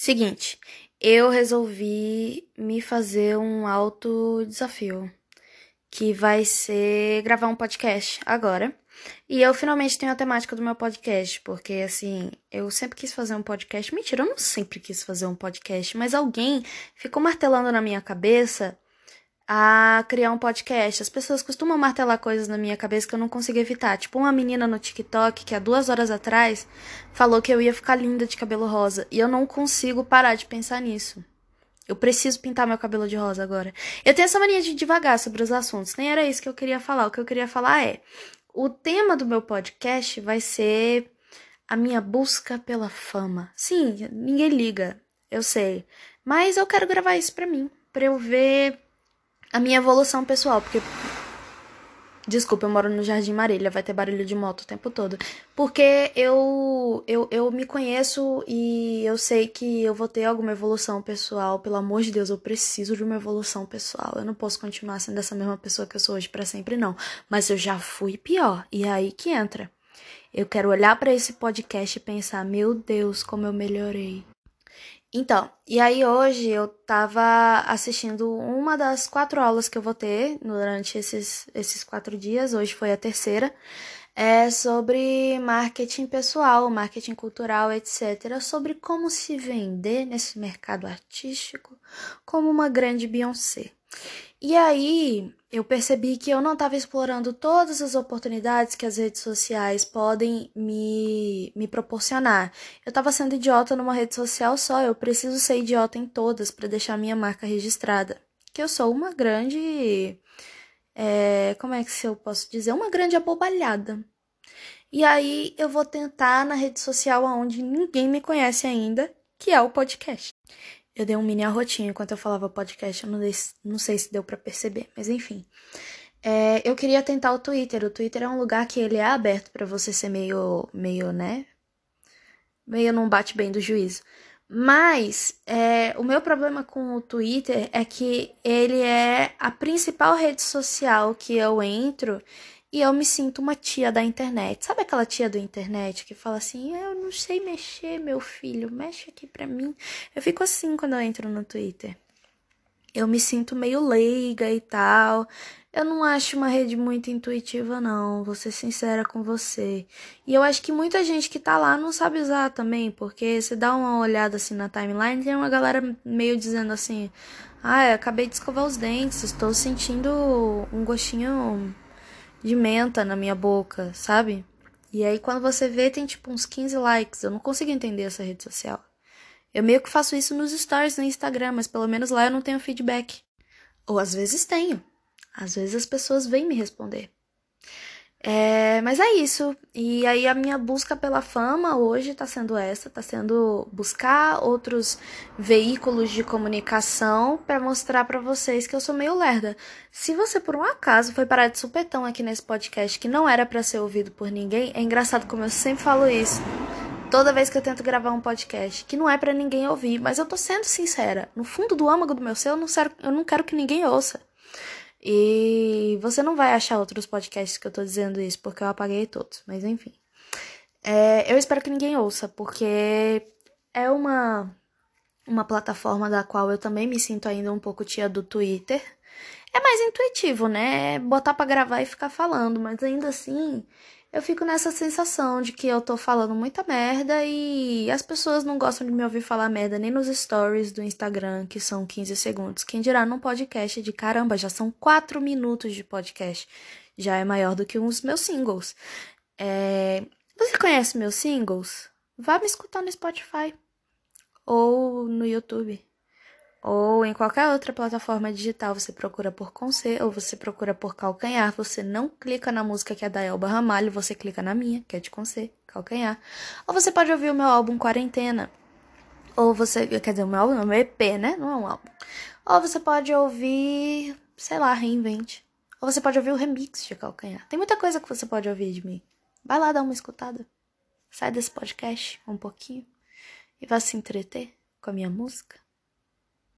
Seguinte, eu resolvi me fazer um alto desafio, que vai ser gravar um podcast agora. E eu finalmente tenho a temática do meu podcast, porque assim, eu sempre quis fazer um podcast. Mentira, eu não sempre quis fazer um podcast, mas alguém ficou martelando na minha cabeça a criar um podcast. As pessoas costumam martelar coisas na minha cabeça que eu não consigo evitar. Tipo, uma menina no TikTok que há duas horas atrás falou que eu ia ficar linda de cabelo rosa. E eu não consigo parar de pensar nisso. Eu preciso pintar meu cabelo de rosa agora. Eu tenho essa mania de devagar sobre os assuntos. Nem era isso que eu queria falar. O que eu queria falar é: o tema do meu podcast vai ser a minha busca pela fama. Sim, ninguém liga, eu sei. Mas eu quero gravar isso pra mim. Pra eu ver a minha evolução pessoal, porque. Desculpa, eu moro no Jardim Marília, vai ter barulho de moto o tempo todo. Porque eu, eu, eu me conheço e eu sei que eu vou ter alguma evolução pessoal. Pelo amor de Deus, eu preciso de uma evolução pessoal. Eu não posso continuar sendo essa mesma pessoa que eu sou hoje para sempre, não. Mas eu já fui pior. E é aí que entra. Eu quero olhar para esse podcast e pensar: meu Deus, como eu melhorei. Então, e aí hoje eu tava assistindo uma das quatro aulas que eu vou ter durante esses, esses quatro dias, hoje foi a terceira, é sobre marketing pessoal, marketing cultural, etc. Sobre como se vender nesse mercado artístico como uma grande Beyoncé. E aí eu percebi que eu não estava explorando todas as oportunidades que as redes sociais podem me, me proporcionar. Eu estava sendo idiota numa rede social só, eu preciso ser idiota em todas para deixar minha marca registrada. Que eu sou uma grande. É, como é que eu posso dizer? Uma grande abobalhada. E aí eu vou tentar na rede social onde ninguém me conhece ainda, que é o podcast. Eu dei um mini arrotinho enquanto eu falava podcast, eu não, dei, não sei se deu para perceber, mas enfim. É, eu queria tentar o Twitter. O Twitter é um lugar que ele é aberto para você ser meio, meio, né? Meio não bate bem do juízo. Mas é, o meu problema com o Twitter é que ele é a principal rede social que eu entro e eu me sinto uma tia da internet. Sabe aquela tia da internet que fala assim: Eu não sei mexer, meu filho, mexe aqui pra mim. Eu fico assim quando eu entro no Twitter. Eu me sinto meio leiga e tal. Eu não acho uma rede muito intuitiva, não, vou ser sincera com você. E eu acho que muita gente que tá lá não sabe usar também, porque se dá uma olhada assim na timeline, tem uma galera meio dizendo assim: Ah, acabei de escovar os dentes, estou sentindo um gostinho de menta na minha boca, sabe? E aí quando você vê tem tipo uns 15 likes. Eu não consigo entender essa rede social. Eu meio que faço isso nos stories no Instagram, mas pelo menos lá eu não tenho feedback. Ou às vezes tenho. Às vezes as pessoas vêm me responder. É, mas é isso. E aí a minha busca pela fama hoje tá sendo essa, tá sendo buscar outros veículos de comunicação para mostrar para vocês que eu sou meio lerda. Se você por um acaso foi parar de supetão aqui nesse podcast que não era para ser ouvido por ninguém, é engraçado como eu sempre falo isso. Toda vez que eu tento gravar um podcast, que não é para ninguém ouvir, mas eu tô sendo sincera. No fundo do âmago do meu ser, eu não quero que ninguém ouça. E você não vai achar outros podcasts que eu tô dizendo isso, porque eu apaguei todos, mas enfim. É, eu espero que ninguém ouça, porque é uma, uma plataforma da qual eu também me sinto ainda um pouco tia do Twitter. É mais intuitivo, né? É botar para gravar e ficar falando, mas ainda assim eu fico nessa sensação de que eu tô falando muita merda e as pessoas não gostam de me ouvir falar merda nem nos stories do Instagram, que são 15 segundos. Quem dirá num podcast de caramba, já são 4 minutos de podcast. Já é maior do que uns meus singles. É... Você conhece meus singles? Vá me escutar no Spotify ou no YouTube ou em qualquer outra plataforma digital, você procura por Conce ou você procura por Calcanhar, você não clica na música que é da Elba Ramalho, você clica na minha, que é de Conce, Calcanhar. Ou você pode ouvir o meu álbum Quarentena. Ou você, quer dizer, o meu álbum é um EP, né? Não é um álbum. Ou você pode ouvir, sei lá, Reinvente. Ou você pode ouvir o remix de Calcanhar. Tem muita coisa que você pode ouvir de mim. Vai lá dar uma escutada. Sai desse podcast um pouquinho e vá se entreter com a minha música.